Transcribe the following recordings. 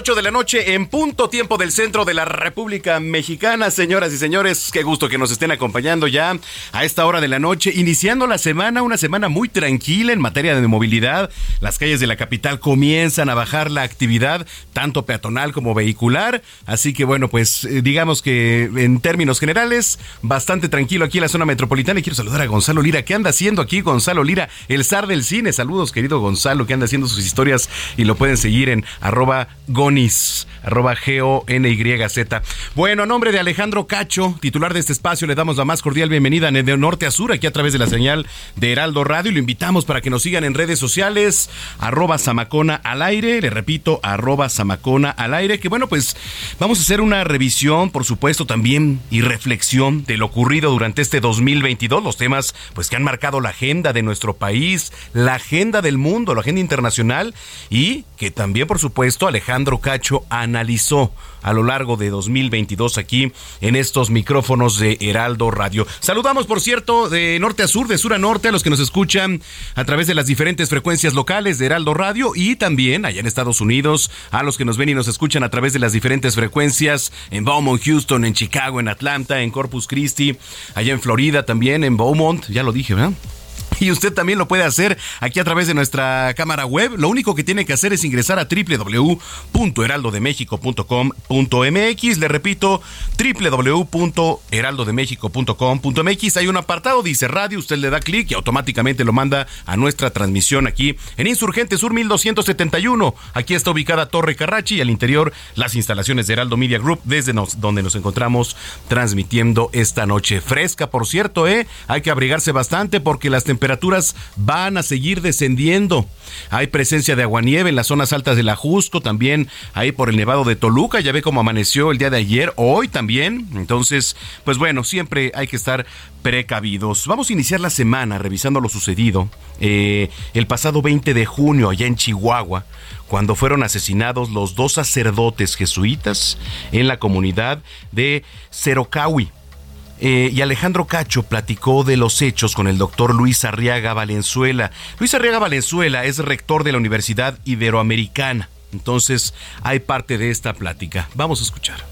8 de la noche en punto tiempo del centro de la República Mexicana. Señoras y señores, qué gusto que nos estén acompañando ya a esta hora de la noche, iniciando la semana, una semana muy tranquila en materia de movilidad. Las calles de la capital comienzan a bajar la actividad, tanto peatonal como vehicular. Así que bueno, pues eh, digamos que en términos generales, bastante tranquilo aquí en la zona metropolitana. Y quiero saludar a Gonzalo Lira. ¿Qué anda haciendo aquí Gonzalo Lira? El zar del cine. Saludos, querido Gonzalo, que anda haciendo sus historias y lo pueden seguir en arroba Gonis, arroba. Bueno, a nombre de Alejandro Cacho, titular de este espacio, le damos la más cordial bienvenida de norte a sur, aquí a través de la señal de Heraldo Radio. Y lo invitamos para que nos sigan en redes sociales, arroba Samacona al aire, le repito, arroba Samacona al aire, que bueno, pues vamos a hacer una revisión, por supuesto, también y reflexión de lo ocurrido durante este 2022, los temas pues que han marcado la agenda de nuestro país, la agenda del mundo, la agenda internacional y que también, por supuesto, Alejandro Cacho analizó a lo largo de 2022 aquí en estos micrófonos de Heraldo Radio. Saludamos, por cierto, de norte a sur, de sur a norte, a los que nos escuchan a través de las diferentes frecuencias locales de Heraldo Radio y también allá en Estados Unidos, a los que nos ven y nos escuchan a través de las diferentes frecuencias en Beaumont, Houston, en Chicago, en Atlanta, en Corpus Christi, allá en Florida también, en Beaumont, ya lo dije, ¿verdad? Y usted también lo puede hacer aquí a través de nuestra cámara web. Lo único que tiene que hacer es ingresar a www.heraldodemexico.com.mx. Le repito, www.heraldodemexico.com.mx. Hay un apartado, dice radio, usted le da clic y automáticamente lo manda a nuestra transmisión aquí en Insurgente Sur 1271. Aquí está ubicada Torre Carrachi y al interior las instalaciones de Heraldo Media Group, desde donde nos encontramos transmitiendo esta noche fresca. Por cierto, ¿eh? hay que abrigarse bastante porque las temperaturas van a seguir descendiendo. Hay presencia de aguanieve en las zonas altas del Ajusco, también ahí por el Nevado de Toluca, ya ve cómo amaneció el día de ayer, hoy también. Entonces, pues bueno, siempre hay que estar precavidos. Vamos a iniciar la semana revisando lo sucedido eh, el pasado 20 de junio allá en Chihuahua, cuando fueron asesinados los dos sacerdotes jesuitas en la comunidad de Cerocawi. Eh, y Alejandro Cacho platicó de los hechos con el doctor Luis Arriaga Valenzuela. Luis Arriaga Valenzuela es rector de la Universidad Iberoamericana. Entonces, hay parte de esta plática. Vamos a escuchar.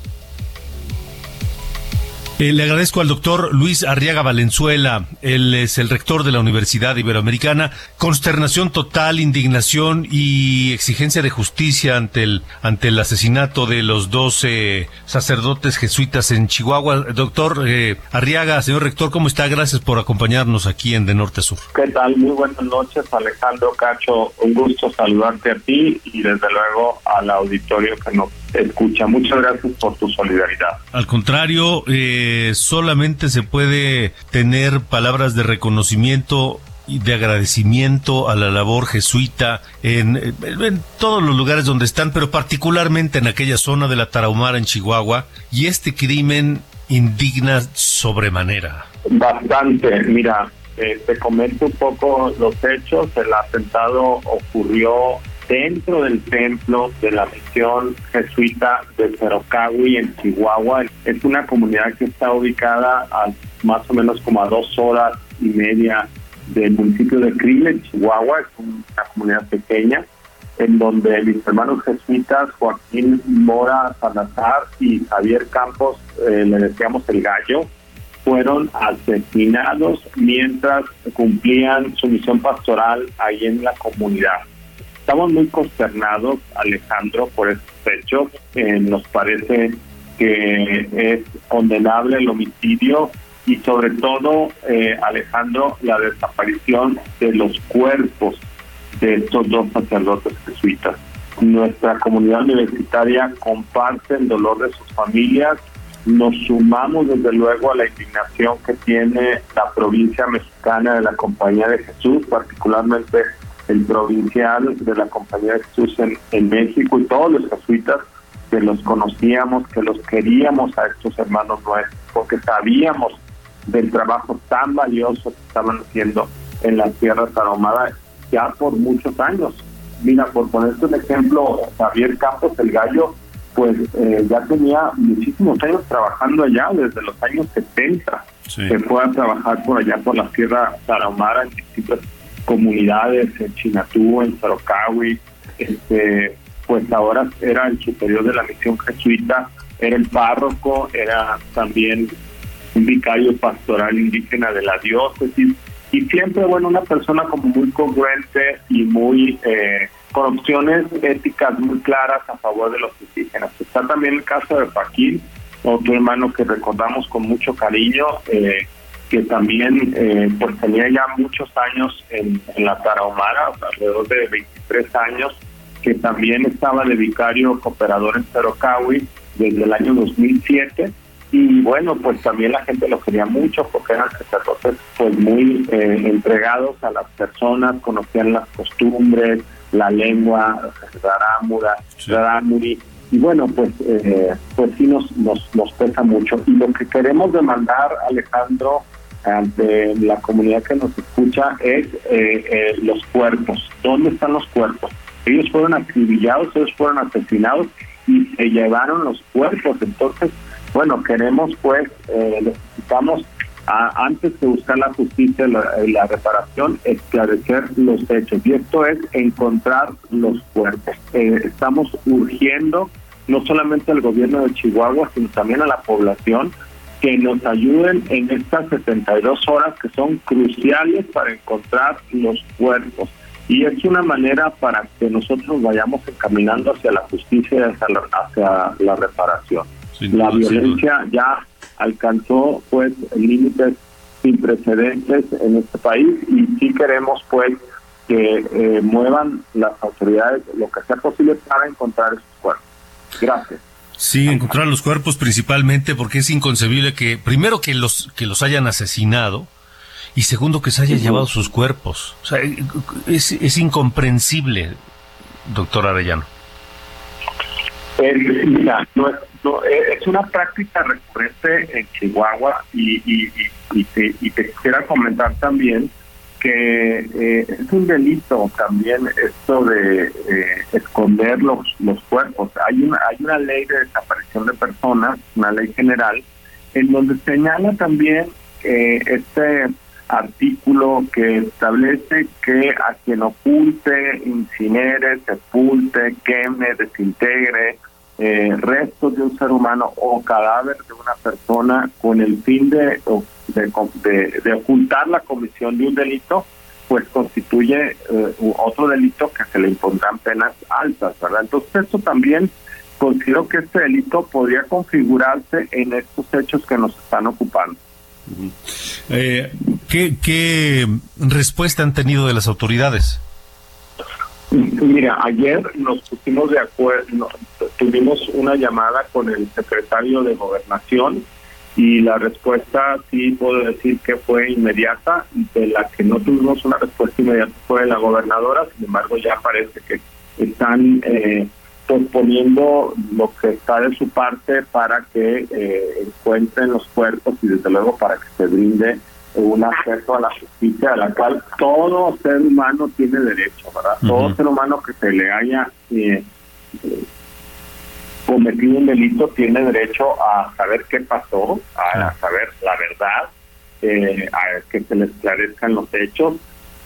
Eh, le agradezco al doctor Luis Arriaga Valenzuela, él es el rector de la Universidad Iberoamericana. Consternación total, indignación y exigencia de justicia ante el, ante el asesinato de los doce sacerdotes jesuitas en Chihuahua. Doctor eh, Arriaga, señor rector, ¿cómo está? Gracias por acompañarnos aquí en De Norte a Sur. ¿Qué tal? Muy buenas noches, Alejandro Cacho. Un gusto saludarte a ti y desde luego al auditorio que nos escucha. Muchas gracias por tu solidaridad. Al contrario, eh, solamente se puede tener palabras de reconocimiento y de agradecimiento a la labor jesuita en, en, todos los lugares donde están, pero particularmente en aquella zona de la Tarahumara en Chihuahua. Y este crimen indigna sobremanera. Bastante, mira, eh, te comento un poco los hechos. El atentado ocurrió dentro del templo de la misión jesuita de Cerocahui en Chihuahua. Es una comunidad que está ubicada a más o menos como a dos horas y media del municipio de Crille, Chihuahua. Es una comunidad pequeña en donde mis hermanos jesuitas Joaquín Mora Salazar y Javier Campos, eh, le decíamos el gallo, fueron asesinados mientras cumplían su misión pastoral ahí en la comunidad. Estamos muy consternados, Alejandro, por estos hechos. Eh, nos parece que es condenable el homicidio y sobre todo, eh, Alejandro, la desaparición de los cuerpos de estos dos sacerdotes jesuitas. Nuestra comunidad universitaria comparte el dolor de sus familias. Nos sumamos desde luego a la indignación que tiene la provincia mexicana de la Compañía de Jesús, particularmente el provincial de la Compañía de Jesús en, México y todos los jesuitas que los conocíamos, que los queríamos a estos hermanos nuestros, porque sabíamos del trabajo tan valioso que estaban haciendo en la Tierra Tarahumara ya por muchos años. Mira, por ponerte un ejemplo, Javier Campos, el gallo, pues eh, ya tenía muchísimos años trabajando allá, desde los años 70. Se fue a trabajar por allá, por la Sierra Tarahumara, en distintas comunidades, en Chinatú, en Sorocawi. Este, pues ahora era el superior de la misión jesuita, era el párroco, era también un vicario pastoral indígena de la diócesis y siempre, bueno, una persona como muy congruente y muy eh, con opciones éticas muy claras a favor de los indígenas. Está también el caso de Joaquín, otro hermano que recordamos con mucho cariño, eh, que también eh, pues tenía ya muchos años en, la Tarahumara, alrededor de 23 años, que también estaba de vicario cooperador en Cerocawi desde el año 2007 y bueno, pues también la gente lo quería mucho porque eran sacerdotes pues muy eh, entregados a las personas, conocían las costumbres, la lengua, Rarámuri, y bueno, pues eh, pues sí nos, nos, nos pesa mucho. Y lo que queremos demandar, Alejandro, ante la comunidad que nos escucha es eh, los cuerpos. ¿Dónde están los cuerpos? Ellos fueron acribillados, ellos fueron asesinados y se llevaron los cuerpos. Entonces, bueno, queremos pues, eh, necesitamos antes de buscar la justicia y la, reparación, esclarecer los hechos. Y esto es encontrar los cuerpos. Eh, estamos urgiendo no solamente al gobierno de Chihuahua, sino también a la población que nos ayuden en estas 72 horas que son cruciales para encontrar los cuerpos. Y es una manera para que nosotros vayamos encaminando hacia la justicia y hacia la reparación la violencia ya alcanzó pues límites sin precedentes en este país y sí queremos pues que eh, muevan las autoridades lo que sea posible para encontrar esos cuerpos. Gracias. Sí, encontrar los cuerpos principalmente porque es inconcebible que primero que los que los hayan asesinado y segundo que se hayan llevado sus cuerpos. O sea, es, es incomprensible, doctor Arellano. Eh, mira, no es, eh, es una práctica recurrente en Chihuahua y, y, y, te, y te quisiera comentar también que eh, es un delito también esto de eh, esconder los, los cuerpos. Hay una, hay una ley de desaparición de personas, una ley general, en donde señala también este artículo que establece que a quien oculte, incinere, sepulte, queme, desintegre, eh, restos de un ser humano o cadáver de una persona con el fin de, de, ocultar la comisión de un delito, pues constituye eh, otro delito que se le impondrán penas altas, ¿verdad? Entonces esto también considero que este delito podría configurarse en estos hechos que nos están ocupando. ¿qué, ¿Qué respuesta han tenido de las autoridades? Mira, ayer nos pusimos de acuerdo, tuvimos una llamada con el secretario de Gobernación y la respuesta sí puedo decir que fue inmediata, de la que no tuvimos una respuesta inmediata fue la gobernadora, sin embargo ya parece que están eh, posponiendo lo que está de su parte para que eh, encuentren los cuerpos y desde luego para que se brinde un acceso a la justicia a la cual todo ser humano tiene derecho, ¿verdad? Todo ser humano que se le haya eh, cometido un delito tiene derecho a saber qué pasó, a, saber la verdad, eh, a que se le esclarezcan los hechos.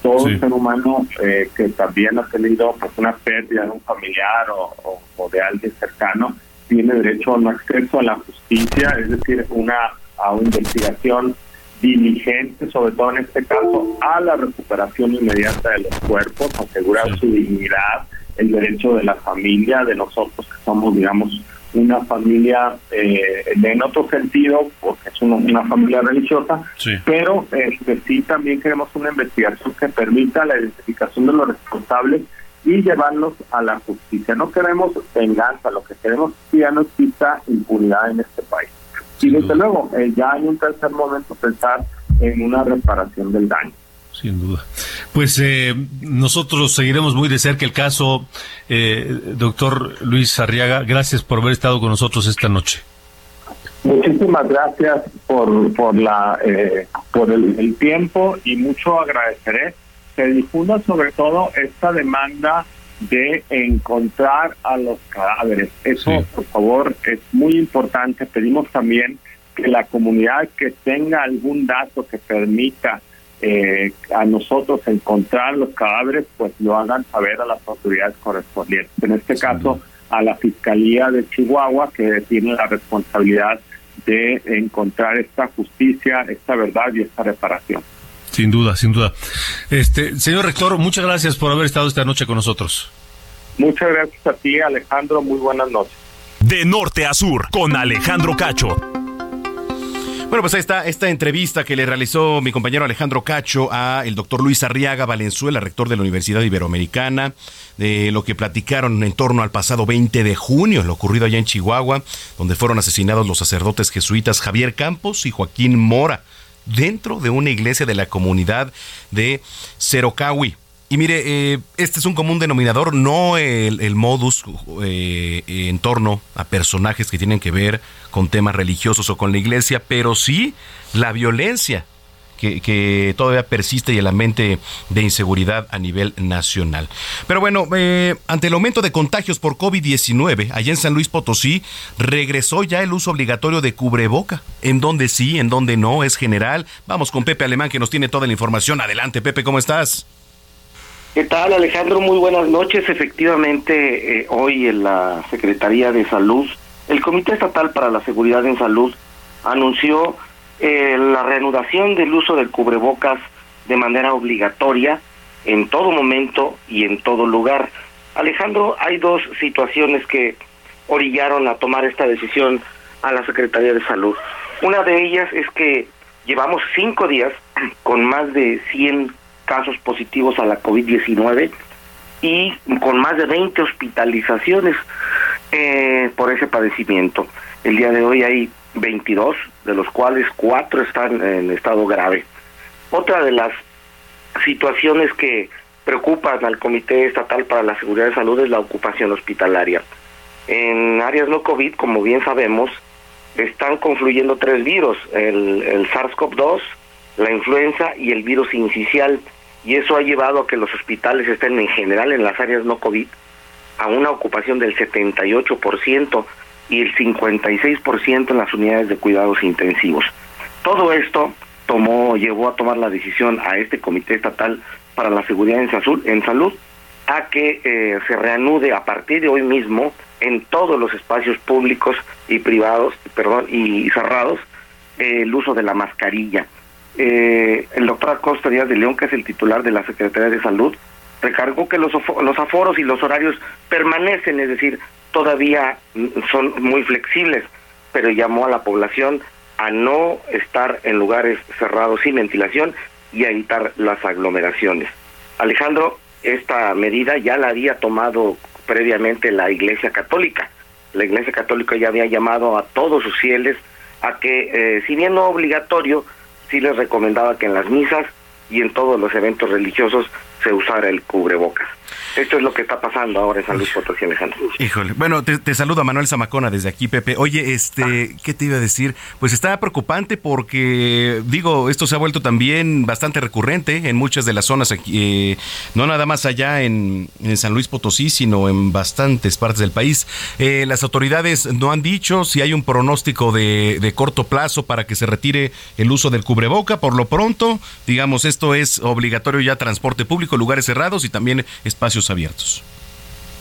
Todo ser humano eh, que también ha tenido pues, una pérdida de un familiar o, o de alguien cercano tiene derecho a un acceso a la justicia, es decir, una a una investigación diligente, sobre todo en este caso, a la recuperación inmediata de los cuerpos, asegurar su dignidad, el derecho de la familia, de nosotros que somos, digamos, una familia eh, en otro sentido, porque es una, familia religiosa, pero este, sí también queremos una investigación que permita la identificación de los responsables y llevarlos a la justicia. No queremos venganza, lo que queremos es que ya no exista impunidad en este país. Y desde luego, eh, ya hay un tercer momento pensar en una reparación del daño. Sin duda. Pues eh, nosotros seguiremos muy de cerca el caso, eh, doctor Luis Arriaga. Gracias por haber estado con nosotros esta noche. Muchísimas gracias por por la eh, por el, tiempo y mucho agradeceré se difunda sobre todo esta demanda de encontrar a los cadáveres. Eso, por favor, es muy importante. Pedimos también que la comunidad que tenga algún dato que permita eh, a nosotros encontrar los cadáveres, pues lo hagan saber a las autoridades correspondientes. En este caso, a la Fiscalía de Chihuahua, que tiene la responsabilidad de encontrar esta justicia, esta verdad y esta reparación. Sin duda, sin duda. Este, señor rector, muchas gracias por haber estado esta noche con nosotros. Muchas gracias a ti, Alejandro. Muy buenas noches. De norte a sur, con Alejandro Cacho. Bueno, pues ahí está esta entrevista que le realizó mi compañero Alejandro Cacho a el doctor Luis Arriaga Valenzuela, rector de la Universidad Iberoamericana, de lo que platicaron en torno al pasado 20 de junio, lo ocurrido allá en Chihuahua, donde fueron asesinados los sacerdotes jesuitas Javier Campos y Joaquín Mora dentro de una iglesia de la comunidad de Cerocawi. Y mire, eh, este es un común denominador, no el, modus eh, en torno a personajes que tienen que ver con temas religiosos o con la iglesia, pero sí la violencia que, todavía persiste y el ambiente de inseguridad a nivel nacional. Pero bueno, eh, ante el aumento de contagios por COVID-19, allá en San Luis Potosí, regresó ya el uso obligatorio de cubreboca. En donde sí, en donde no, es general. Vamos con Pepe Alemán que nos tiene toda la información. Adelante, Pepe, ¿cómo estás? ¿Qué tal, Alejandro? Muy buenas noches. Efectivamente, eh, hoy en la Secretaría de Salud, el Comité Estatal para la Seguridad en Salud anunció eh, la reanudación del uso del cubrebocas de manera obligatoria en todo momento y en todo lugar. Alejandro, hay dos situaciones que orillaron a tomar esta decisión a la Secretaría de Salud. Una de ellas es que llevamos cinco días con más de 100 casos positivos a la COVID-19 y con más de 20 hospitalizaciones eh, por ese padecimiento. El día de hoy hay 22, de los cuales cuatro están en estado grave. Otra de las situaciones que preocupan al Comité Estatal para la Seguridad de Salud es la ocupación hospitalaria. En áreas no COVID, como bien sabemos, están confluyendo tres virus, el, el SARS-CoV-2, la influenza y el virus incisional, y eso ha llevado a que los hospitales estén en general en las áreas no COVID a una ocupación del 78%, y el 56% en las unidades de cuidados intensivos. Todo esto tomó, llevó a tomar la decisión a este Comité Estatal para la Seguridad en Salud, en salud a que eh, se reanude a partir de hoy mismo en todos los espacios públicos y privados, perdón, y cerrados el uso de la mascarilla. Eh, el doctor Acosta Díaz de León, que es el titular de la Secretaría de Salud, recargó que los, los aforos y los horarios permanecen, es decir, todavía son muy flexibles, pero llamó a la población a no estar en lugares cerrados sin ventilación y a evitar las aglomeraciones. Alejandro, esta medida ya la había tomado previamente la Iglesia Católica. La Iglesia Católica ya había llamado a todos sus fieles a que, eh, si bien no obligatorio, sí les recomendaba que en las misas y en todos los eventos religiosos se usara el cubrebocas. Esto es lo que está pasando ahora en San Luis Potosí, Alejandro. Híjole. Bueno, te, te saludo Manuel Zamacona desde aquí, Pepe. Oye, este, ¿qué te iba a decir? Pues está preocupante porque, digo, esto se ha vuelto también bastante recurrente en muchas de las zonas aquí, eh, no nada más allá en, San Luis Potosí, sino en bastantes partes del país. Eh, las autoridades no han dicho si hay un pronóstico de, de corto plazo para que se retire el uso del cubreboca. Por lo pronto, digamos, esto es obligatorio ya transporte público, lugares cerrados y también espacios abiertos.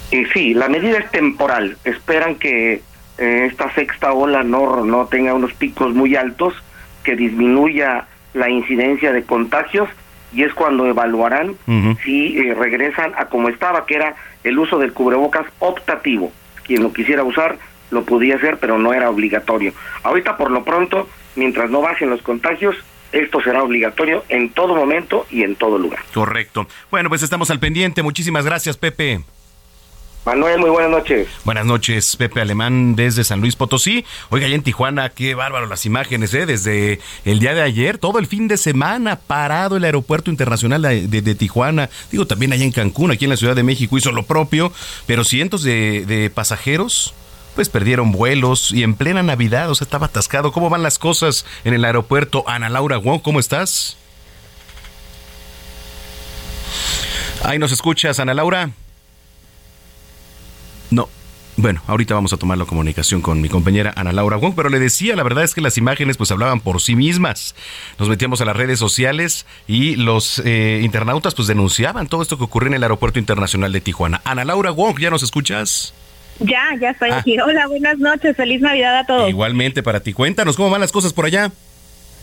Y sí, la medida es temporal. Esperan que eh, esta sexta ola no, no tenga unos picos muy altos, que disminuya la incidencia de contagios y es cuando evaluarán si eh, regresan a como estaba, que era el uso del cubrebocas optativo. Quien lo quisiera usar lo podía hacer, pero no era obligatorio. Ahorita por lo pronto, mientras no bajen los contagios, esto será obligatorio en todo momento y en todo lugar. Correcto. Bueno, pues estamos al pendiente. Muchísimas gracias, Pepe. Manuel, muy buenas noches. Buenas noches, Pepe Alemán desde San Luis Potosí. Oiga, allá en Tijuana, qué bárbaro las imágenes, ¿eh? Desde el día de ayer, todo el fin de semana, parado el aeropuerto internacional de, Tijuana. Digo, también allá en Cancún, aquí en la Ciudad de México hizo lo propio, pero cientos de, de pasajeros pues perdieron vuelos y en plena Navidad, o sea, estaba atascado. ¿Cómo van las cosas en el aeropuerto? Ana Laura Wong, ¿cómo estás? Ahí nos escuchas, Ana Laura. No. Bueno, ahorita vamos a tomar la comunicación con mi compañera Ana Laura Wong, pero le decía, la verdad es que las imágenes pues hablaban por sí mismas. Nos metíamos a las redes sociales y los eh, internautas pues denunciaban todo esto que ocurrió en el Aeropuerto Internacional de Tijuana. Ana Laura Wong, ¿ya nos escuchas? Ya, ya estoy ah. aquí. Hola, buenas noches. Feliz Navidad a todos. Igualmente para ti. Cuéntanos cómo van las cosas por allá.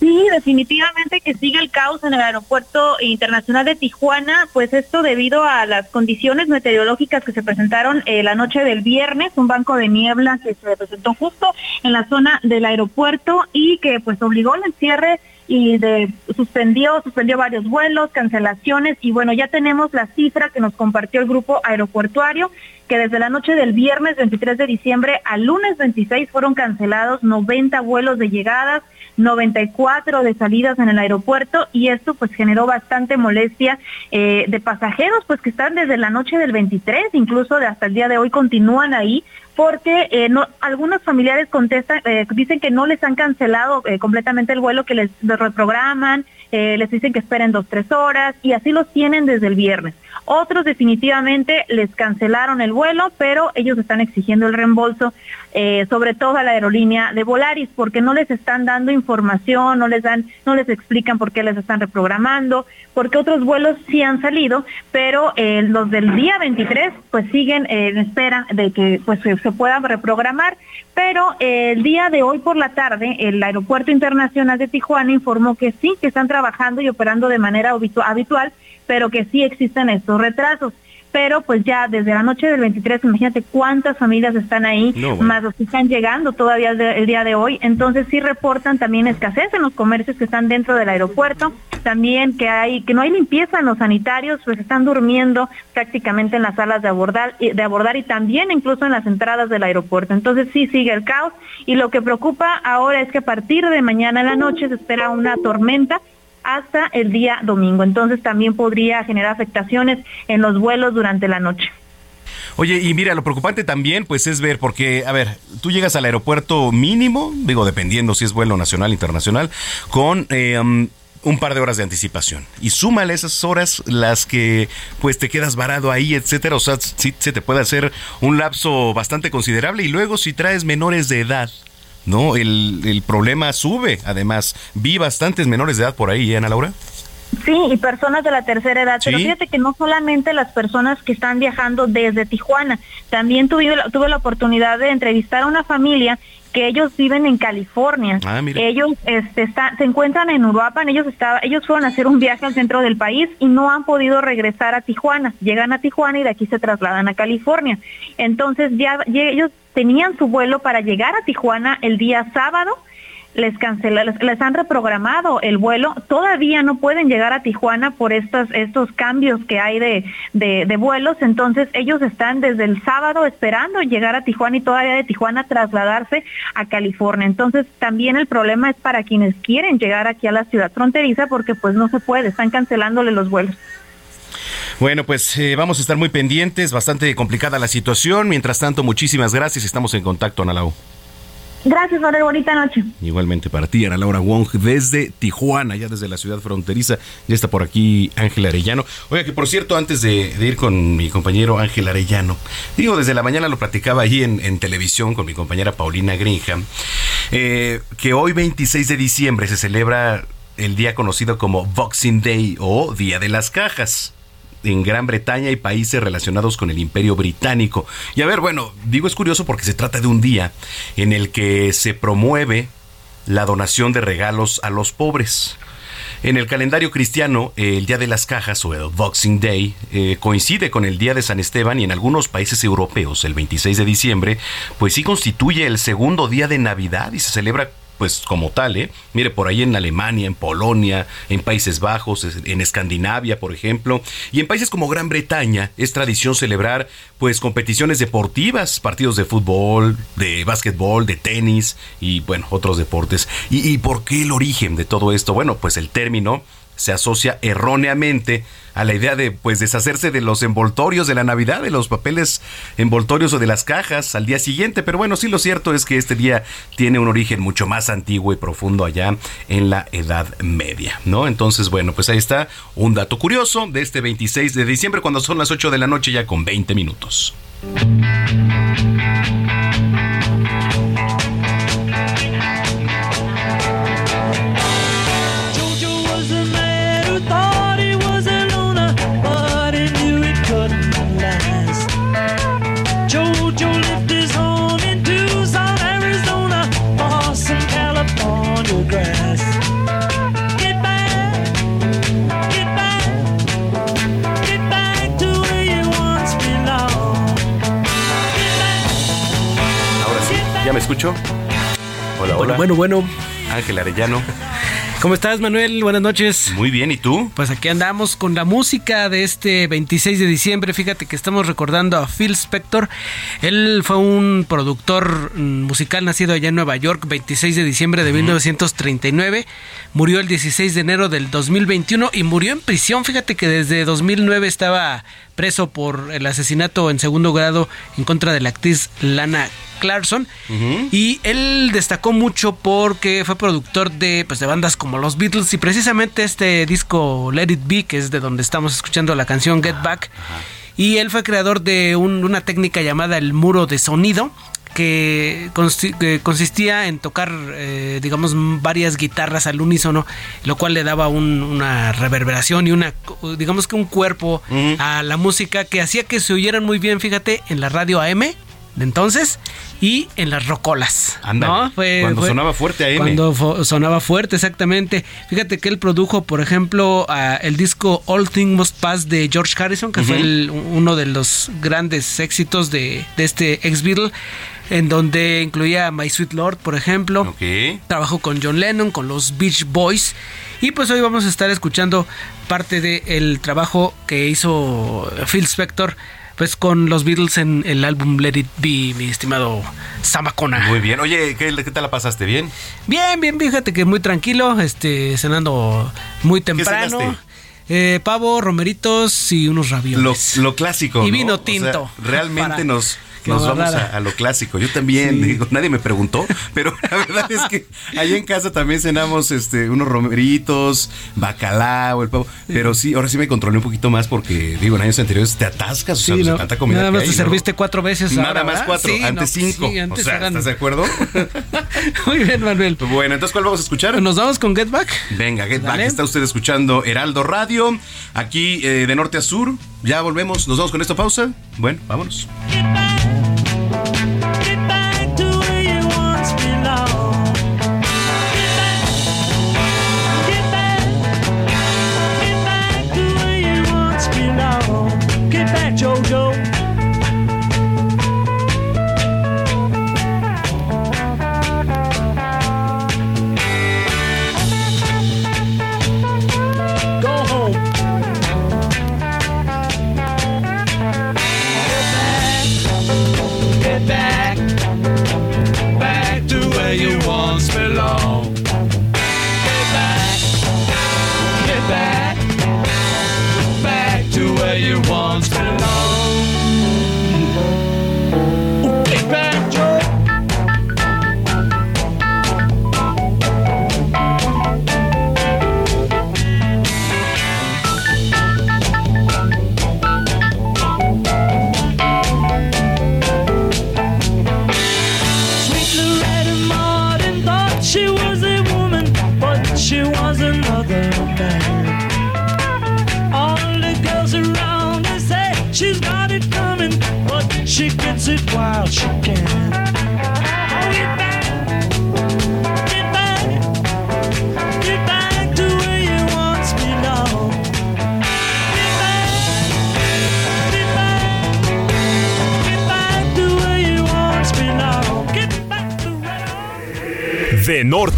Sí, definitivamente que sigue el caos en el aeropuerto internacional de Tijuana, pues esto debido a las condiciones meteorológicas que se presentaron eh, la noche del viernes, un banco de niebla que se presentó justo en la zona del aeropuerto y que pues obligó al cierre y de, suspendió, suspendió varios vuelos, cancelaciones y bueno, ya tenemos la cifra que nos compartió el grupo aeroportuario que desde la noche del viernes 23 de diciembre al lunes 26 fueron cancelados 90 vuelos de llegadas, 94 de salidas en el aeropuerto y esto pues generó bastante molestia eh, de pasajeros pues que están desde la noche del 23, incluso de hasta el día de hoy continúan ahí porque eh, no, algunos familiares contestan, eh, dicen que no les han cancelado completamente el vuelo, que les, reprograman, les dicen que esperen dos, tres horas y así los tienen desde el viernes. Otros definitivamente les cancelaron el vuelo, pero ellos están exigiendo el reembolso, sobre todo a la aerolínea de Volaris, porque no les están dando información, no les dan, no les explican por qué les están reprogramando, porque otros vuelos sí han salido, pero los del día 23 pues siguen en espera de que pues se se pueda reprogramar. Pero eh, el día de hoy por la tarde, el Aeropuerto Internacional de Tijuana informó que sí, que están trabajando y operando de manera habitual, pero que sí existen estos retrasos. Pero pues ya desde la noche del 23, imagínate cuántas familias están ahí, más los que están llegando todavía el día de hoy, entonces sí reportan también escasez en los comercios que están dentro del aeropuerto, también que hay que no hay limpieza en los sanitarios, pues están durmiendo prácticamente en las salas de abordar, de abordar y también incluso en las entradas del aeropuerto. Entonces sí sigue el caos. Y lo que preocupa ahora es que a partir de mañana en la noche se espera una tormenta hasta el día domingo. Entonces también podría generar afectaciones en los vuelos durante la noche. Oye, y mira, lo preocupante también, pues es ver, porque, a ver, tú llegas al aeropuerto mínimo, digo, dependiendo si es vuelo nacional, internacional, con eh, un par de horas de anticipación. Y súmale esas horas las que, pues, te quedas varado ahí, etcétera. O sea, sí se te puede hacer un lapso bastante considerable. Y luego, si traes menores de edad, ¿no? El, el problema sube. Además, vi bastantes menores de edad por ahí, ¿eh, Ana Laura? Sí, y personas de la tercera edad. Pero fíjate que no solamente las personas que están viajando desde Tijuana, también tuve, tuve la oportunidad de entrevistar a una familia que ellos viven en California. Ah, ellos este, se encuentran en Uruapan, ellos estaba, ellos fueron a hacer un viaje al centro del país y no han podido regresar a Tijuana. Llegan a Tijuana y de aquí se trasladan a California. Entonces ya ellos tenían su vuelo para llegar a Tijuana el día sábado les han reprogramado el vuelo, todavía no pueden llegar a Tijuana por estos, cambios que hay de, vuelos, entonces ellos están desde el sábado esperando llegar a Tijuana y todavía de Tijuana trasladarse a California. Entonces también el problema es para quienes quieren llegar aquí a la ciudad fronteriza porque pues no se puede, están cancelándole los vuelos. Bueno, pues eh, vamos a estar muy pendientes, bastante complicada la situación. Mientras tanto, muchísimas gracias. Estamos en contacto, Ana Lau. Gracias, Manuel. Bonita noche. Igualmente para ti, Ana Laura Wong, desde Tijuana, ya desde la ciudad fronteriza. Ya está por aquí Ángel Arellano. Oiga, que por cierto, antes de, ir con mi compañero Ángel Arellano, digo, desde la mañana lo platicaba ahí en, televisión con mi compañera Paulina Grinham, eh, que hoy 26 de diciembre se celebra el día conocido como Boxing Day o Día de las Cajas en Gran Bretaña y países relacionados con el Imperio Británico. Y a ver, bueno, digo es curioso porque se trata de un día en el que se promueve la donación de regalos a los pobres. En el calendario cristiano, el Día de las Cajas o el Boxing Day eh, coincide con el Día de San Esteban y en algunos países europeos, el 26 de diciembre, pues sí constituye el segundo día de Navidad y se celebra pues como tal, ¿eh? Mire, por ahí en Alemania, en Polonia, en Países Bajos, en Escandinavia, por ejemplo, y en países como Gran Bretaña es tradición celebrar pues competiciones deportivas, partidos de fútbol, de básquetbol, de tenis y bueno, otros deportes. ¿Y, y por qué el origen de todo esto? Bueno, pues el término se asocia erróneamente a la idea de pues deshacerse de los envoltorios de la Navidad, de los papeles envoltorios o de las cajas al día siguiente, pero bueno, sí lo cierto es que este día tiene un origen mucho más antiguo y profundo allá en la Edad Media, ¿no? Entonces, bueno, pues ahí está un dato curioso de este 26 de diciembre cuando son las 8 de la noche ya con 20 minutos. Bueno, bueno. Ángel Arellano. ¿Cómo estás, Manuel? Buenas noches. Muy bien, ¿y tú? Pues aquí andamos con la música de este 26 de diciembre. Fíjate que estamos recordando a Phil Spector. Él fue un productor mm, musical nacido allá en Nueva York, 26 de diciembre de 1939. Murió el 16 de enero del 2021 y murió en prisión. Fíjate que desde 2009 estaba preso por el asesinato en segundo grado en contra de la actriz Lana Clarkson. Y él destacó mucho porque fue productor de, pues, de bandas como los Beatles y precisamente este disco Let It Be, que es de donde estamos escuchando la canción Get Back. Y él fue creador de una técnica llamada el muro de sonido, que, consistía en tocar, eh, digamos, varias guitarras al unísono, lo cual le daba una reverberación y una, digamos que un cuerpo a la música que hacía que se oyeran muy bien, fíjate, en la radio AM de entonces y en las rocolas. ¿no? cuando sonaba fuerte AM. Cuando sonaba fuerte, exactamente. Fíjate que él produjo, por ejemplo, el disco All Things Must Pass de George Harrison, que fue uno de los grandes éxitos de, de este ex Beatle en donde incluía My Sweet Lord, por ejemplo. Trabajó con John Lennon, con los Beach Boys. Y pues hoy vamos a estar escuchando parte del trabajo que hizo Phil Spector pues con los Beatles en el álbum Let It Be, mi estimado Samacona. Muy bien. Oye, ¿qué, ¿qué, tal la pasaste? ¿Bien? Bien, bien, fíjate que muy tranquilo, este, cenando muy temprano. Eh, pavo, romeritos y unos ravioles. Lo, clásico. Y vino tinto. realmente nos nos vamos a, lo clásico. Yo también, digo, nadie me preguntó, pero la verdad es que allá en casa también cenamos este, unos romeritos, bacalao, el pavo. Pero sí, ahora sí me controlé un poquito más porque, digo, en años anteriores te atascas, o sea, tanta comida. Nada más te serviste cuatro veces. Nada más cuatro, antes cinco. o sea, ¿estás de acuerdo? Muy bien, Manuel. Bueno, entonces, ¿cuál vamos a escuchar? Nos vamos con Get Back. Venga, Get Back. Está usted escuchando Heraldo Radio, aquí eh, de norte a sur. Ya volvemos, nos vamos con esta pausa. Bueno, vámonos. you want.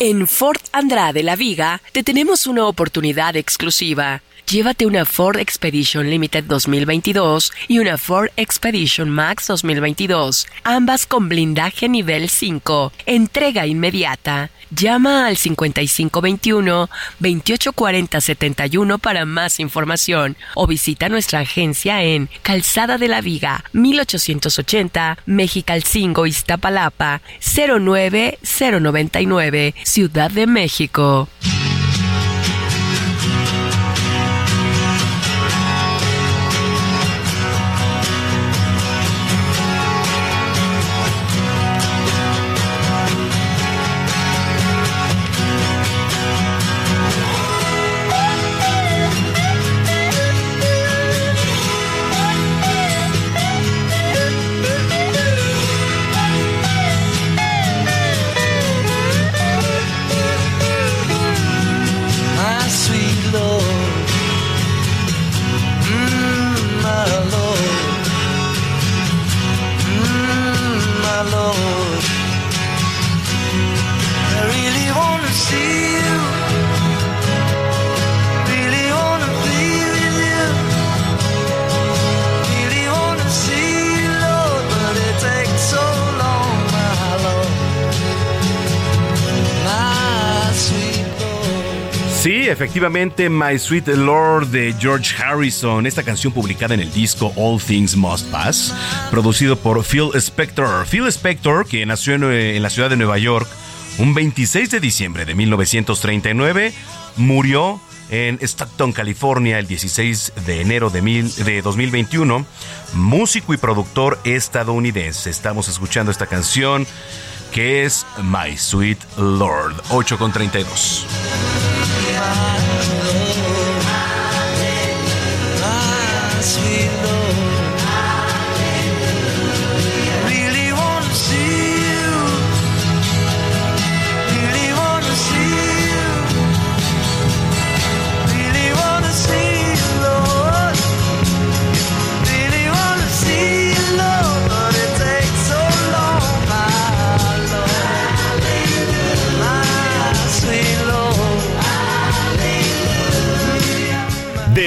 En Ford Andrade La Viga te tenemos una oportunidad exclusiva. Llévate una Ford Expedition Limited 2022 y una Ford Expedition Max 2022, ambas con blindaje nivel 5. Entrega inmediata. Llama al 5521 284071 para más información o visita nuestra agencia en Calzada de la Viga 1880 Mexicalcingo Iztapalapa 09099 Ciudad de México. Efectivamente, My Sweet Lord de George Harrison, esta canción publicada en el disco All Things Must Pass, producido por Phil Spector. Phil Spector, que nació en, en la ciudad de Nueva York un 26 de diciembre de 1939, murió en Stockton, California, el 16 de enero de, mil, de 2021. Músico y productor estadounidense. Estamos escuchando esta canción que es My Sweet Lord, 8 con 32.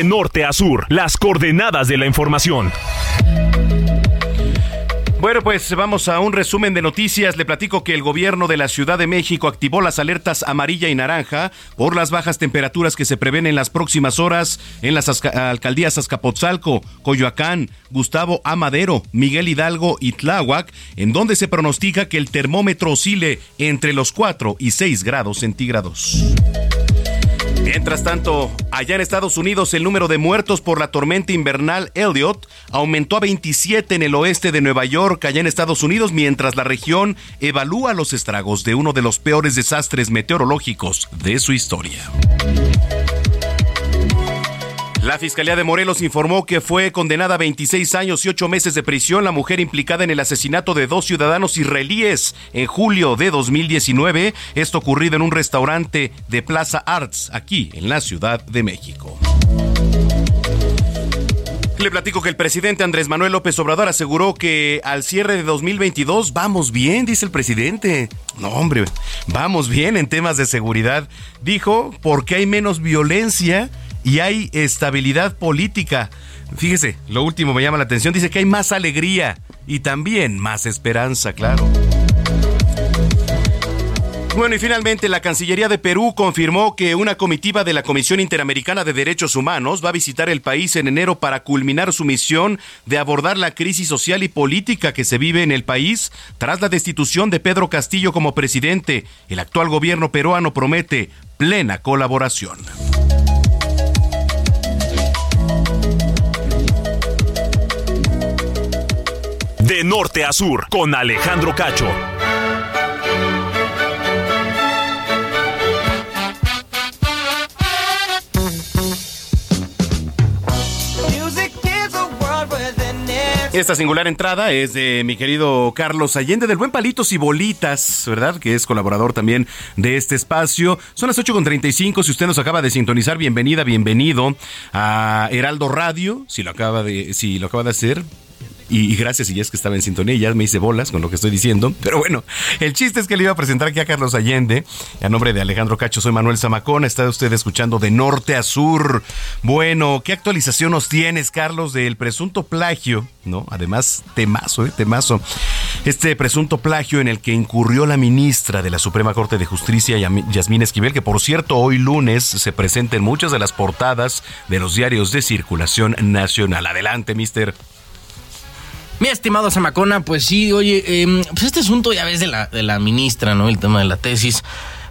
Norte a sur, las coordenadas de la información. Bueno, pues vamos a un resumen de noticias. Le platico que el gobierno de la Ciudad de México activó las alertas amarilla y naranja por las bajas temperaturas que se prevén en las próximas horas en las alcaldías Azcapotzalco, Coyoacán, Gustavo Amadero, Miguel Hidalgo y Tláhuac, en donde se pronostica que el termómetro oscile entre los 4 y 6 grados centígrados. Mientras tanto, allá en Estados Unidos el número de muertos por la tormenta invernal Elliot aumentó a 27 en el oeste de Nueva York, allá en Estados Unidos, mientras la región evalúa los estragos de uno de los peores desastres meteorológicos de su historia. La Fiscalía de Morelos informó que fue condenada a 26 años y 8 meses de prisión la mujer implicada en el asesinato de dos ciudadanos israelíes en julio de 2019, esto ocurrido en un restaurante de Plaza Arts, aquí en la Ciudad de México. Le platico que el presidente Andrés Manuel López Obrador aseguró que al cierre de 2022 vamos bien, dice el presidente. No, hombre, vamos bien en temas de seguridad. Dijo, porque hay menos violencia y hay estabilidad política. Fíjese, lo último me llama la atención, dice que hay más alegría y también más esperanza, claro. Bueno, y finalmente la Cancillería de Perú confirmó que una comitiva de la Comisión Interamericana de Derechos Humanos va a visitar el país en enero para culminar su misión de abordar la crisis social y política que se vive en el país tras la destitución de Pedro Castillo como presidente. El actual gobierno peruano promete plena colaboración. De norte a sur, con Alejandro Cacho. Esta singular entrada es de mi querido Carlos Allende del Buen Palitos y Bolitas, ¿verdad? Que es colaborador también de este espacio. Son las 8.35. Si usted nos acaba de sintonizar, bienvenida, bienvenido a Heraldo Radio. Si lo acaba de, si lo acaba de hacer, y, gracias, y ya es que estaba en sintonía, ya me hice bolas con lo que estoy diciendo. Pero bueno, el chiste es que le iba a presentar aquí a Carlos Allende. A nombre de Alejandro Cacho, soy Manuel Zamacón. Está usted escuchando de norte a sur. Bueno, ¿qué actualización nos tienes, Carlos, del presunto plagio? ¿No? Además, temazo, ¿eh? Temazo. Este presunto plagio en el que incurrió la ministra de la Suprema Corte de Justicia, Yasmín Esquivel, que por cierto hoy lunes se presenta en muchas de las portadas de los diarios de circulación nacional. Adelante, mister. Mi estimado Samacona, pues sí, oye, em, pues este asunto ya ves de la, de la ministra, ¿no? El tema de la tesis,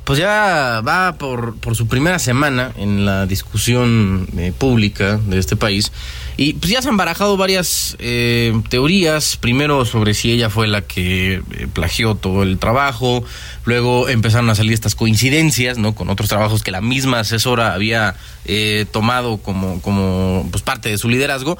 pues ya va por, por su primera semana en la discusión eh, pública de este país. Y pues ya se han barajado varias eh, teorías, primero sobre si ella fue la que eh, plagió todo el trabajo, luego empezaron a salir estas coincidencias, ¿no? Con otros trabajos que la misma asesora había tomado como, como pues, parte de su liderazgo.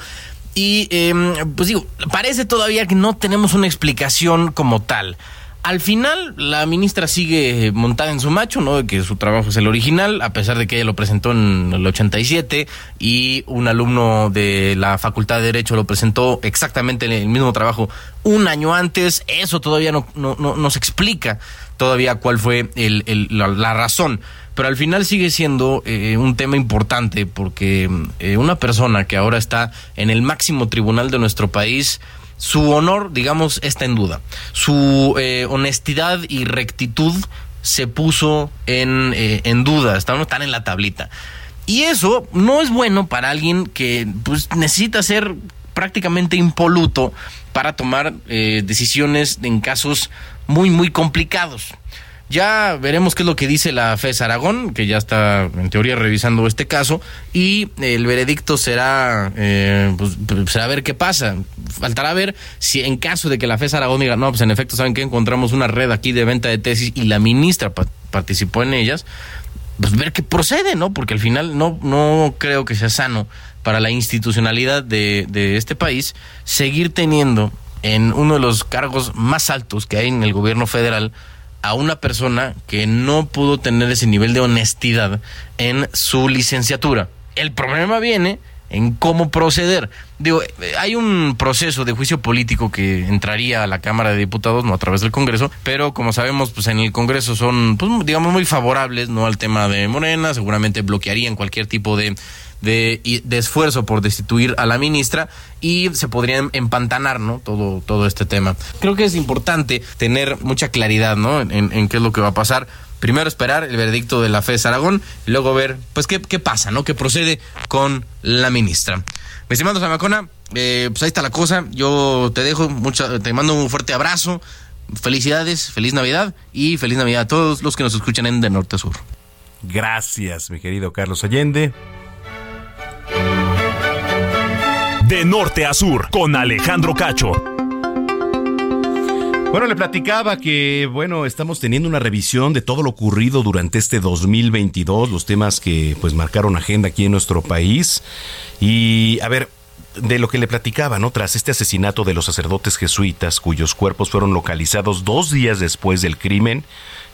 Y em, pues digo, parece todavía que no tenemos una explicación como tal. Al final, la ministra sigue montada en su macho, ¿no? De que su trabajo es el original, a pesar de que ella lo presentó en el 87 y un alumno de la Facultad de Derecho lo presentó exactamente el mismo trabajo un año antes. Eso todavía no, no, no nos explica todavía cuál fue el, la razón pero al final sigue siendo eh, un tema importante porque eh, una persona que ahora está en el máximo tribunal de nuestro país, su honor, digamos, está en duda. Su eh, honestidad y rectitud se puso en, en duda, están en la tablita. Y eso no es bueno para alguien que pues, necesita ser prácticamente impoluto para tomar decisiones en casos muy, muy complicados. Ya veremos qué es lo que dice la FES Aragón, que ya está en teoría revisando este caso, y el veredicto será, eh, pues, será ver qué pasa. Faltará ver si en caso de que la FES Aragón diga, no, pues en efecto, ¿saben que Encontramos una red aquí de venta de tesis y la ministra participó en ellas, pues ver qué procede, ¿no? Porque al final no, no creo que sea sano para la institucionalidad de, de este país seguir teniendo en uno de los cargos más altos que hay en el gobierno federal a una persona que no pudo tener ese nivel de honestidad en su licenciatura. El problema viene en cómo proceder. Digo, hay un proceso de juicio político que entraría a la Cámara de Diputados, no a través del Congreso, pero como sabemos, pues en el Congreso son, pues, digamos, muy favorables, ¿no? Al tema de Morena, seguramente bloquearían cualquier tipo de, de, de esfuerzo por destituir a la ministra y se podría em- empantanar, ¿no? Todo, todo este tema. Creo que es importante tener mucha claridad, ¿no? En, qué es lo que va a pasar. Primero esperar el veredicto de la FES Aragón y luego ver, pues, qué, qué pasa, ¿no? ¿Qué procede con la ministra? Mi estimado Zamacona, eh, pues ahí está la cosa. Yo te dejo, mucha, te mando un fuerte abrazo. Felicidades, feliz Navidad y feliz Navidad a todos los que nos escuchan en De Norte a Sur. Gracias, mi querido Carlos Allende. De norte a sur, con Alejandro Cacho. Bueno, le platicaba que, bueno, estamos teniendo una revisión de todo lo ocurrido durante este 2022, los temas que pues marcaron agenda aquí en nuestro país. Y, a ver, de lo que le platicaba, ¿no? Tras este asesinato de los sacerdotes jesuitas, cuyos cuerpos fueron localizados dos días después del crimen,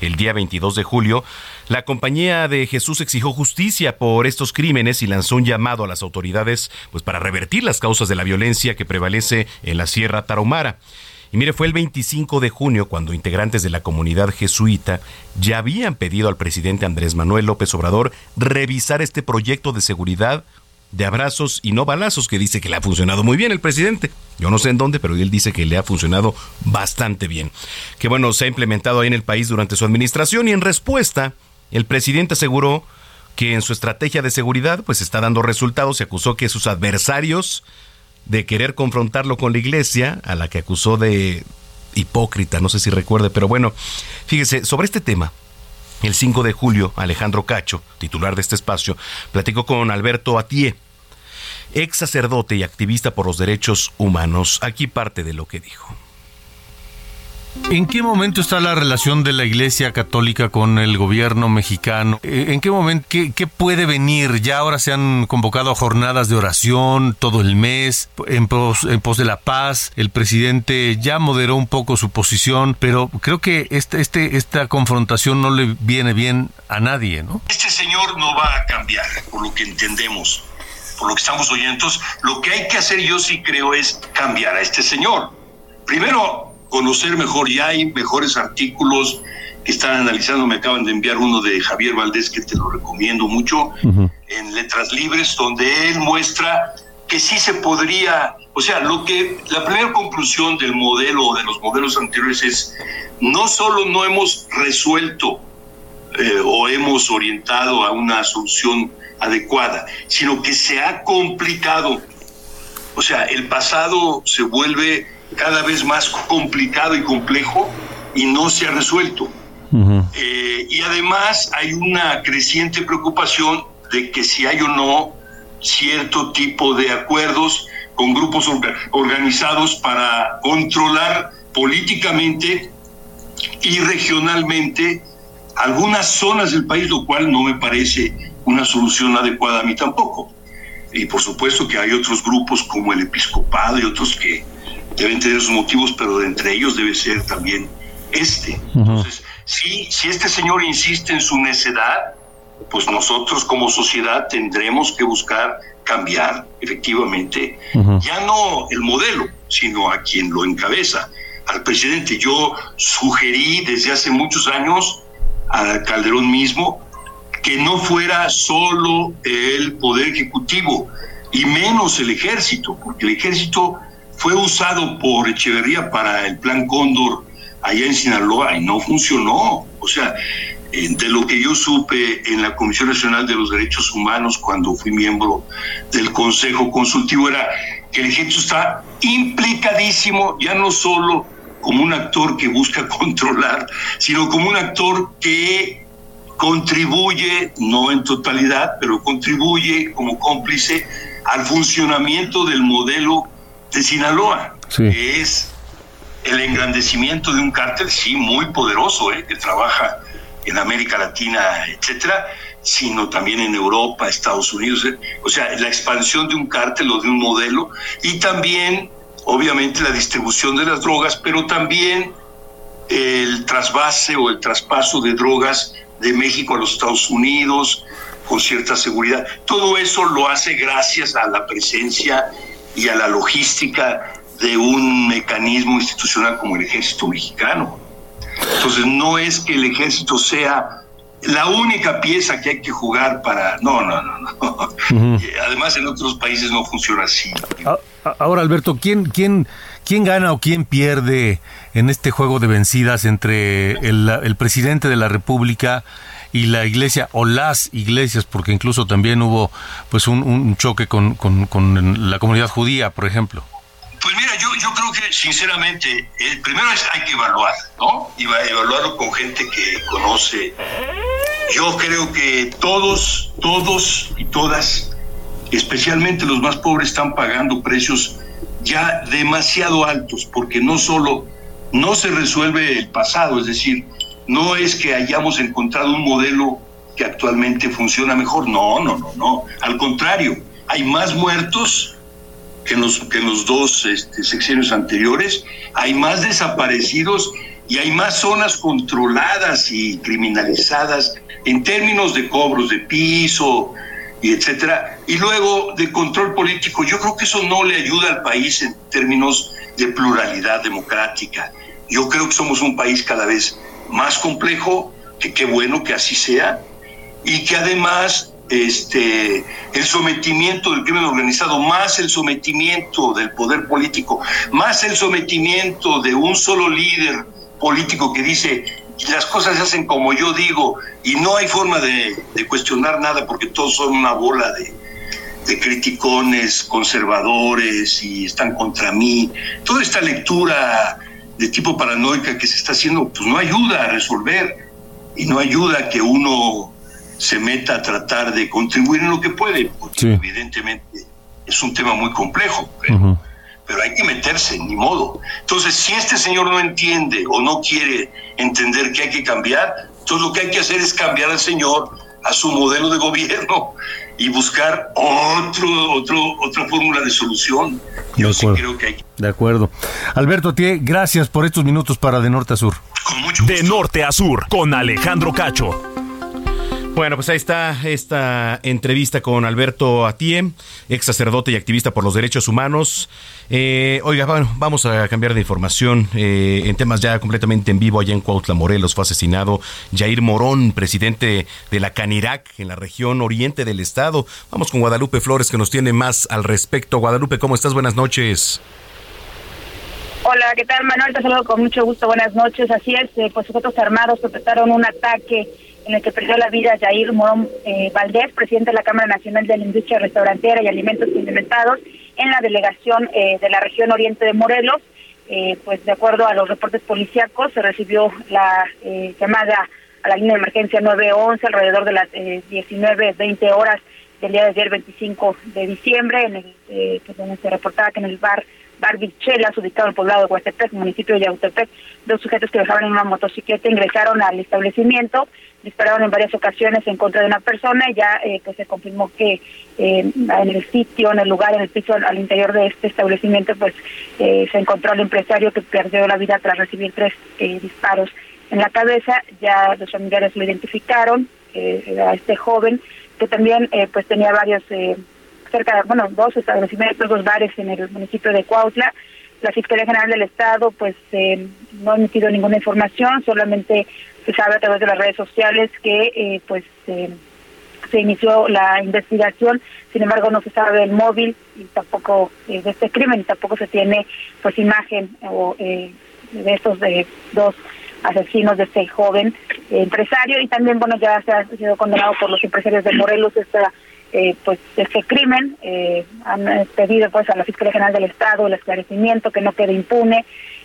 el día 22 de julio, la compañía de Jesús exigió justicia por estos crímenes y lanzó un llamado a las autoridades pues para revertir las causas de la violencia que prevalece en la Sierra Tarahumara. Y mire, fue el 25 de junio cuando integrantes de la comunidad jesuita ya habían pedido al presidente Andrés Manuel López Obrador revisar este proyecto de seguridad de abrazos y no balazos que dice que le ha funcionado muy bien el presidente. Yo no sé en dónde, pero él dice que le ha funcionado bastante bien. Que bueno, se ha implementado ahí en el país durante su administración y en respuesta, el presidente aseguró que en su estrategia de seguridad pues está dando resultados y acusó que sus adversarios de querer confrontarlo con la iglesia, a la que acusó de hipócrita, no sé si recuerde, pero bueno, fíjese, sobre este tema, el 5 de julio, Alejandro Cacho, titular de este espacio, platicó con Alberto Atié, ex sacerdote y activista por los derechos humanos. Aquí parte de lo que dijo. ¿En qué momento está la relación de la Iglesia Católica con el gobierno mexicano? Eh, ¿En qué momento, qué, puede venir? Ya ahora se han convocado jornadas de oración todo el mes en pos, en pos de la paz. El presidente ya moderó un poco su posición, pero creo que este, este, esta confrontación no le viene bien a nadie, ¿no? Este señor no va a cambiar, por lo que entendemos, por lo que estamos oyendo. Entonces, lo que hay que hacer yo sí creo es cambiar a este señor. Primero, conocer mejor, y hay mejores artículos que están analizando, me acaban de enviar uno de Javier Valdés que te lo recomiendo mucho, en Letras Libres, donde él muestra que sí se podría, o sea, lo que la primera conclusión del modelo o de los modelos anteriores es no solo no hemos resuelto eh, o hemos orientado a una solución adecuada, sino que se ha complicado. O sea, el pasado se vuelve cada vez más complicado y complejo y no se ha resuelto. Eh, y además hay una creciente preocupación de que si hay o no cierto tipo de acuerdos con grupos orga- organizados para controlar políticamente y regionalmente algunas zonas del país, lo cual no me parece una solución adecuada a mí tampoco. Y por supuesto que hay otros grupos como el episcopado y otros que deben tener sus motivos, pero de entre ellos debe ser también este. Entonces, si, si este señor insiste en su necedad, pues nosotros como sociedad tendremos que buscar cambiar efectivamente ya no el modelo, sino a quien lo encabeza, al presidente. Yo sugerí desde hace muchos años a Calderón mismo que no fuera solo el poder ejecutivo y menos el ejército, porque el ejército fue usado por Echeverría para el plan Cóndor allá en Sinaloa y no funcionó. O sea, eh, de lo que yo supe en la Comisión Nacional de los Derechos Humanos cuando fui miembro del Consejo Consultivo era que el ejército está implicadísimo, ya no solo como un actor que busca controlar, sino como un actor que contribuye, no en totalidad, pero contribuye como cómplice al funcionamiento del modelo de Sinaloa, que es el engrandecimiento de un cártel, sí, muy poderoso, ¿eh? que trabaja en América Latina, etcétera, sino también en Europa, Estados Unidos. ¿eh? O sea, la expansión de un cártel o de un modelo y también, obviamente, la distribución de las drogas, pero también el trasvase o el traspaso de drogas de México a los Estados Unidos con cierta seguridad. Todo eso lo hace gracias a la presencia y a la logística de un mecanismo institucional como el ejército mexicano. Entonces no es que el ejército sea la única pieza que hay que jugar para... No, no, no, no. Además en otros países no funciona así. Ahora, Alberto, ¿quién, quién, quién gana o quién pierde en este juego de vencidas entre el, el presidente de la República y la iglesia o las iglesias, porque incluso también hubo pues un, un choque con, con, con la comunidad judía, por ejemplo? Pues mira, yo, yo creo que sinceramente, el primero es hay que evaluar, ¿no? Y evaluarlo con gente que conoce. Yo creo que todos, todos y todas, especialmente los más pobres, están pagando precios ya demasiado altos, porque no solo no se resuelve el pasado, es decir, no es que hayamos encontrado un modelo que actualmente funciona mejor, no, no, no, no, al contrario, hay más muertos que en los, que los dos este, sexenios anteriores, hay más desaparecidos y hay más zonas controladas y criminalizadas en términos de cobros de piso y etcétera. Y luego de control político, yo creo que eso no le ayuda al país en términos de pluralidad democrática. Yo creo que somos un país cada vez más complejo, que qué bueno que así sea, y que además este, el sometimiento del crimen organizado, más el sometimiento del poder político, más el sometimiento de un solo líder político que dice las cosas se hacen como yo digo y no hay forma de, de cuestionar nada porque todos son una bola de, de criticones conservadores y están contra mí. Toda esta lectura de tipo paranoica que se está haciendo, pues no ayuda a resolver y no ayuda a que uno se meta a tratar de contribuir en lo que puede, porque evidentemente es un tema muy complejo, pero, pero, hay que meterse, ni modo. Entonces, si este señor no entiende o no quiere entender que hay que cambiar, entonces lo que hay que hacer es cambiar al señor a su modelo de gobierno y buscar otro, otro, otra fórmula de solución. Yo de sí acuerdo. creo que hay De acuerdo. Alberto Tie, gracias por estos minutos para De Norte a Sur. De norte a sur, con Alejandro Cacho. Bueno, pues ahí está esta entrevista con Alberto Atie, ex sacerdote y activista por los derechos humanos. Eh, oiga, bueno, vamos a cambiar de información eh, en temas ya completamente en vivo. Allá en Cuautla, Morelos, fue asesinado Jair Morón, presidente de la Canirac en la región oriente del estado. Vamos con Guadalupe Flores, que nos tiene más al respecto. Guadalupe, ¿cómo estás? Buenas noches. Hola, ¿qué tal, Manuel? Te saludo con mucho gusto. Buenas noches. Así es, eh, pues sujetos armados perpetraron un ataque en el que perdió la vida Jair Morón eh, Valdés, presidente de la Cámara Nacional de la Industria Restaurantera y Alimentos Condimentados, en la delegación eh, de la región oriente de Morelos. Eh, pues de acuerdo a los reportes policíacos, se recibió la eh, llamada a la línea de emergencia 911 alrededor de las eh, 19, 20 horas del día de ayer, 25 de diciembre, en el, eh, donde se reportaba que en el bar Bar Vichelas, ubicado en el poblado de Huastepec, municipio de Yautepec, dos sujetos que viajaban en una motocicleta ingresaron al establecimiento, dispararon en varias ocasiones en contra de una persona y ya eh, pues se confirmó que eh, en el sitio, en el lugar, en el piso al, interior de este establecimiento, pues eh, se encontró al empresario que perdió la vida tras recibir tres eh, disparos en la cabeza. Ya los familiares lo identificaron, eh, era este joven que también pues tenía varios cerca de, bueno, dos establecimientos, dos bares en el municipio de Cuautla. La Fiscalía General del Estado, pues, eh, no ha emitido ninguna información, solamente se sabe a través de las redes sociales que, eh, pues, eh, se inició la investigación, sin embargo no se sabe el móvil y tampoco eh, de este crimen, y tampoco se tiene, pues, imagen o eh, de estos de dos asesinos de este joven eh, empresario y también bueno ya se ha sido condenado por los empresarios de Morelos esta eh, pues este crimen eh, han eh, pedido pues a la fiscalía general del estado el esclarecimiento que no quede impune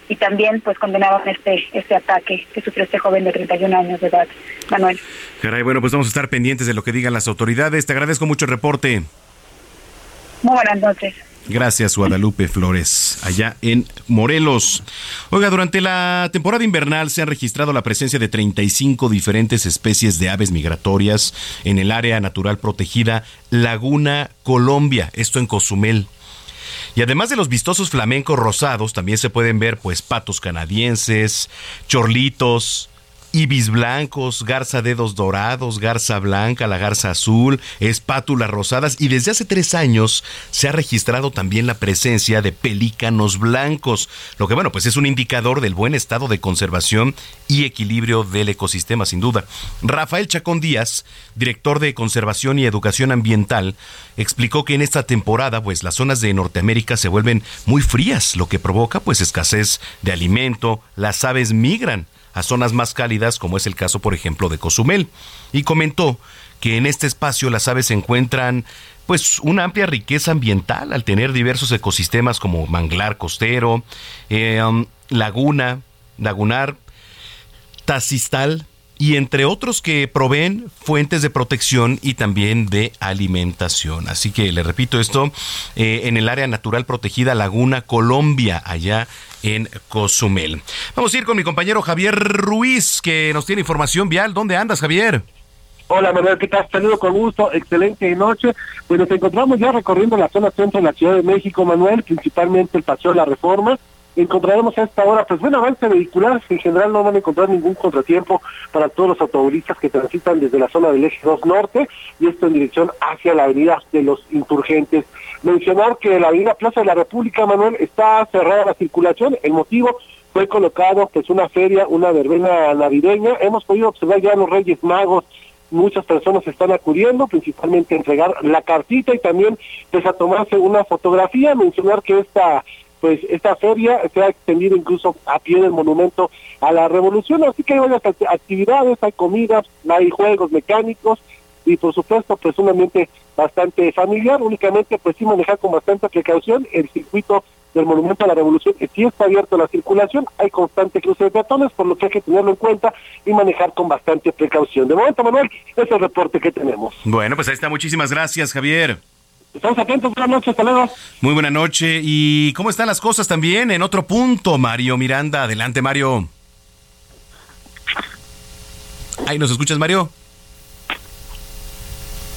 y también pues condenaron este este ataque que sufrió este joven de 31 años de edad Manuel Caray, bueno, pues vamos a estar pendientes de lo que digan las autoridades. Te agradezco mucho el reporte. muy buenas noches Gracias, Guadalupe Flores, allá en Morelos. Oiga, durante la temporada invernal se han registrado la presencia de 35 diferentes especies de aves migratorias en el área natural protegida Laguna Colombia, esto en Cozumel. Y además de los vistosos flamencos rosados, también se pueden ver pues patos canadienses, chorlitos ibis blancos, garza dedos dorados, garza blanca, la garza azul, espátulas rosadas y desde hace tres años se ha registrado también la presencia de pelícanos blancos, lo que bueno, pues es un indicador del buen estado de conservación y equilibrio del ecosistema, sin duda. Rafael Chacón Díaz, director de Conservación y Educación Ambiental, explicó que en esta temporada, pues las zonas de Norteamérica se vuelven muy frías, lo que provoca pues escasez de alimento, las aves migran a zonas más cálidas, como es el caso, por ejemplo, de Cozumel, y comentó que en este espacio las aves encuentran pues una amplia riqueza ambiental al tener diversos ecosistemas como manglar costero, eh, um, laguna, lagunar, tacistal, y entre otros que proveen fuentes de protección y también de alimentación. Así que le repito esto, eh, en el área natural protegida Laguna Colombia, allá en Cozumel. Vamos a ir con mi compañero Javier Ruiz, que nos tiene información vial. ¿Dónde andas, Javier? Hola Manuel, ¿qué tal? Saludo con gusto, excelente noche. Pues nos encontramos ya recorriendo la zona centro de la Ciudad de México, Manuel, principalmente el Paseo de la Reforma, encontraremos a esta hora pues buen avance vehicular, en general no van a encontrar ningún contratiempo para todos los automovilistas que transitan desde la zona del eje 2 norte y esto en dirección hacia la avenida de los insurgentes. Mencionar que la avenida Plaza de la República, Manuel, está cerrada la circulación, el motivo fue colocado pues una feria, una verbena navideña, hemos podido observar ya los Reyes Magos. Muchas personas están acudiendo, principalmente a entregar la cartita y también pues a tomarse una fotografía, mencionar que esta pues esta feria se ha extendido incluso a pie del monumento a la revolución, así que hay varias actividades, hay comidas, hay juegos mecánicos y por supuesto pues un ambiente bastante familiar, únicamente pues sí manejar con bastante precaución el circuito del Monumento a la Revolución, que sí está abierto a la circulación, hay constante cruce de peatones, por lo que hay que tenerlo en cuenta y manejar con bastante precaución. De momento, Manuel, ese es el reporte que tenemos. Bueno, pues ahí está. Muchísimas gracias, Javier. Estamos atentos, buenas noches, hasta luego. Muy buena noche. ¿Y cómo están las cosas también en otro punto, Mario Miranda? Adelante, Mario. Ahí nos escuchas, Mario.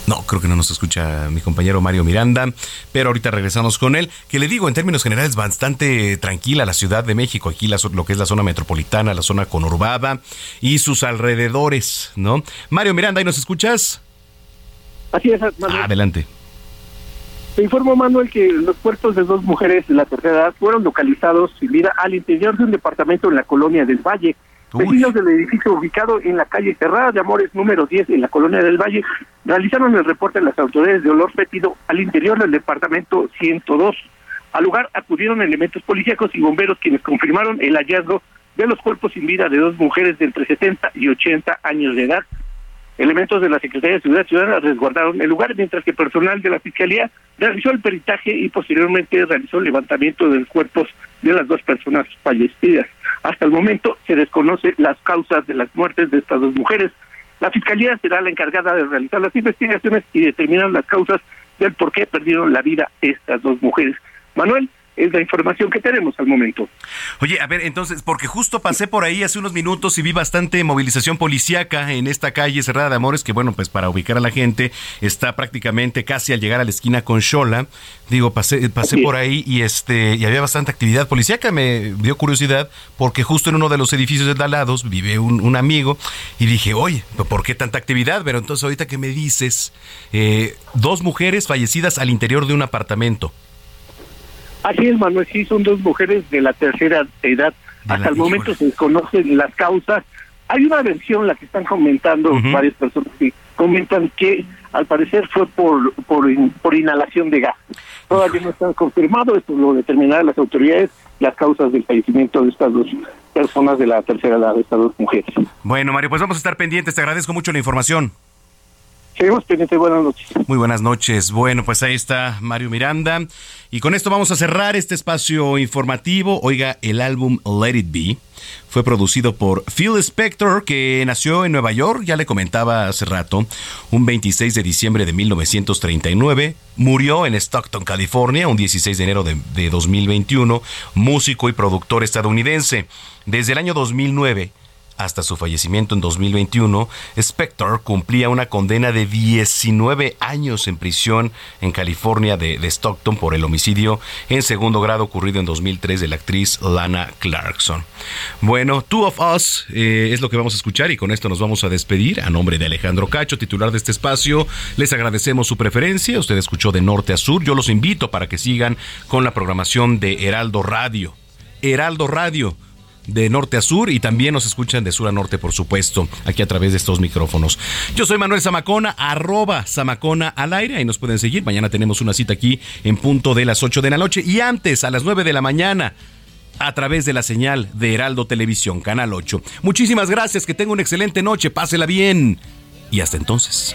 No, creo que no nos escucha mi compañero Mario Miranda, pero ahorita regresamos con él. Que le digo, en términos generales, bastante tranquila la Ciudad de México, aquí lo que es la zona metropolitana, la zona conurbada y sus alrededores, ¿no? Mario Miranda, ¿ahí nos escuchas? Así es, Manuel. Adelante. Se informó Manuel que los cuerpos de dos mujeres de la tercera edad fueron localizados sin vida al interior de un departamento en la colonia del Valle. Vecinos del edificio ubicado en la calle Cerrada de Amores número 10 en la colonia del Valle realizaron el reporte a las autoridades de olor fétido al interior del departamento 102. Al lugar acudieron elementos policíacos y bomberos quienes confirmaron el hallazgo de los cuerpos sin vida de dos mujeres de entre 60 y 80 años de edad. Elementos de la Secretaría de Seguridad Ciudadana resguardaron el lugar, mientras que personal de la Fiscalía realizó el peritaje y posteriormente realizó el levantamiento de los cuerpos de las dos personas fallecidas. Hasta el momento se desconoce las causas de las muertes de estas dos mujeres. La Fiscalía será la encargada de realizar las investigaciones y determinar las causas del por qué perdieron la vida estas dos mujeres. Manuel, es la información que tenemos al momento. Oye, a ver, entonces, porque justo pasé por ahí hace unos minutos y vi bastante movilización policíaca en esta calle cerrada de Amores, que bueno, pues para ubicar a la gente está prácticamente casi al llegar a la esquina con Shola. Digo, pasé, pasé por ahí y este y había bastante actividad policíaca. Me dio curiosidad porque justo en uno de los edificios de al lado vive un, amigo y dije, oye, ¿por qué tanta actividad? Pero entonces ahorita que me dices, eh, dos mujeres fallecidas al interior de un apartamento. Así es, Manuel, sí, son dos mujeres de la tercera edad. Hasta el momento se desconocen las causas. Hay una versión, la que están comentando varias personas, que comentan que al parecer fue por, por, por inhalación de gas. Todavía no está confirmado, esto lo determinarán las autoridades, las causas del fallecimiento de estas dos personas de la tercera edad, de estas dos mujeres. Bueno, Mario, pues vamos a estar pendientes, te agradezco mucho la información. Buenas noches. Muy buenas noches. Bueno, pues ahí está Mario Miranda. Y con esto vamos a cerrar este espacio informativo. Oiga, el álbum Let It Be fue producido por Phil Spector, que nació en Nueva York, ya le comentaba hace rato, un 26 de diciembre de 1939. Murió en Stockton, California, un 16 de enero de, de 2021. Músico y productor estadounidense. Desde el año 2009 hasta su fallecimiento en 2021, Spector cumplía una condena de 19 años en prisión en California de, Stockton por el homicidio en segundo grado ocurrido en 2003 de la actriz Lana Clarkson. Bueno, Two of Us eh, es lo que vamos a escuchar y con esto nos vamos a despedir. A nombre de Alejandro Cacho, titular de este espacio, les agradecemos su preferencia. Usted escuchó de norte a sur. Yo los invito para que sigan con la programación de Heraldo Radio. Heraldo Radio de norte a sur y también nos escuchan de sur a norte, por supuesto, aquí a través de estos micrófonos. Yo soy Manuel Zamacona, arroba Zamacona al aire, ahí nos pueden seguir. Mañana tenemos una cita aquí en punto de las 8 de la noche y antes, a las 9 de la mañana, a través de la señal de Heraldo Televisión, Canal 8. Muchísimas gracias, que tenga una excelente noche, pásela bien y hasta entonces.